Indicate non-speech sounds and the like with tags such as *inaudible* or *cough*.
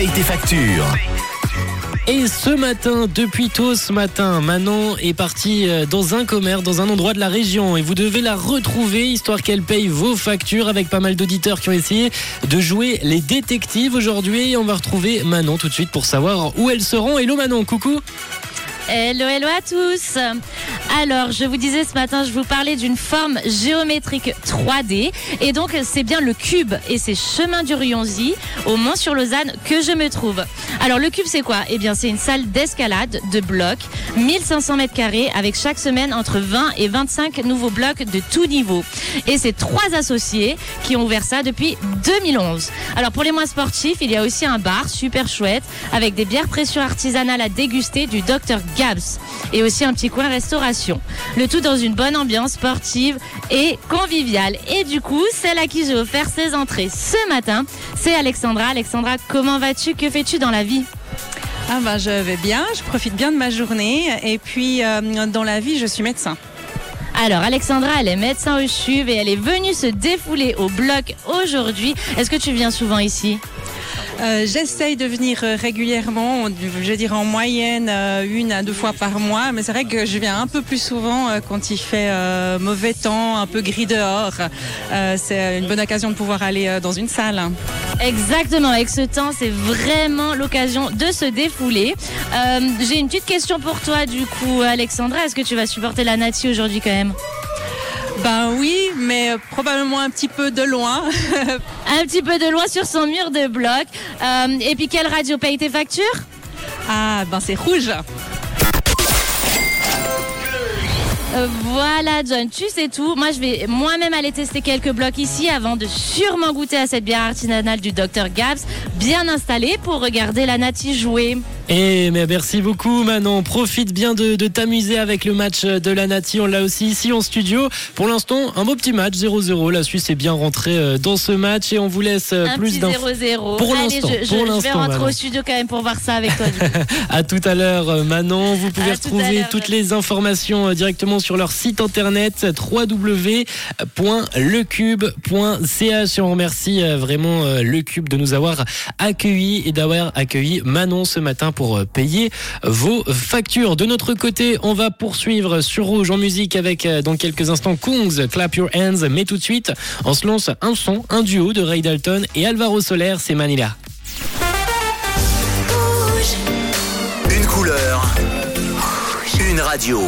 paye tes factures. Et ce matin, depuis tôt ce matin, Manon est partie euh, dans un commerce, dans un endroit de la région et vous devez la retrouver histoire qu'elle paye vos factures avec pas mal d'auditeurs qui ont essayé de jouer les détectives aujourd'hui. On va retrouver Manon tout de suite pour savoir où elle se rend. Hello Manon, coucou Hello, hello à tous. Alors, je vous disais ce matin, je vous parlais d'une forme géométrique 3D. Et donc, c'est bien le cube et c'est chemin du Rionzi, au Mont-sur-Lausanne, que je me trouve. Alors, le cube, c'est quoi? Eh bien, c'est une salle d'escalade de blocs, 1500 mètres carrés, avec chaque semaine entre 20 et 25 nouveaux blocs de tout niveau. Et c'est trois associés qui ont ouvert ça depuis 2011. Alors, pour les moins sportifs, il y a aussi un bar super chouette, avec des bières pression artisanales à déguster du Dr Gabs et aussi un petit coin restauration. Le tout dans une bonne ambiance sportive et conviviale. Et du coup, celle à qui j'ai offert ses entrées ce matin, c'est Alexandra. Alexandra, comment vas-tu? Que fais-tu dans la vie? Ah ben, je vais bien, je profite bien de ma journée et puis euh, dans la vie je suis médecin. Alors Alexandra, elle est médecin au CHUV et elle est venue se défouler au bloc aujourd'hui. Est-ce que tu viens souvent ici? Euh, J'essaye de venir euh, régulièrement, je dirais en moyenne euh, une à deux fois par mois, mais c'est vrai que je viens un peu plus souvent quand il fait mauvais temps, un peu gris dehors. c'est une bonne occasion de pouvoir aller dans une salle. Exactement, avec ce temps, c'est vraiment l'occasion de se défouler. J'ai une petite question pour toi du coup, Alexandra. Est-ce que tu vas supporter la Nati aujourd'hui quand même? Ben oui, mais probablement un petit peu de loin. *laughs* un petit peu de loin sur son mur de bloc. Euh, et puis quelle radio paye tes factures? Ah ben c'est rouge. Euh, voilà John, tu sais tout. Moi je vais moi-même aller tester quelques blocs ici avant de sûrement goûter à cette bière artisanale du Dr Gabs, bien installée pour regarder la Nati jouer. Et eh, mais merci beaucoup Manon, profite bien de, t'amuser avec le match de la Nati, on l'a aussi ici en studio. Pour l'instant, un beau petit match 0-0, la Suisse est bien rentrée euh, dans ce match et on vous laisse euh, plus d'infos. 0-0. Pour l'instant, je, vais rentrer au studio quand même pour voir ça avec toi. *laughs* à tout à l'heure Manon, vous pouvez retrouver toutes les informations directement sur leur site internet www.lecube.ch. Et on remercie euh, vraiment euh, le Cube de nous avoir accueillis et d'avoir accueilli Manon ce matin pour euh, payer vos factures. De notre côté, on va poursuivre sur Rouge en musique avec dans quelques instants Kungs, Clap Your Hands. Mais tout de suite, on se lance un son, un duo de Ray Dalton et Alvaro Soler, c'est Manila. Une couleur. Une radio.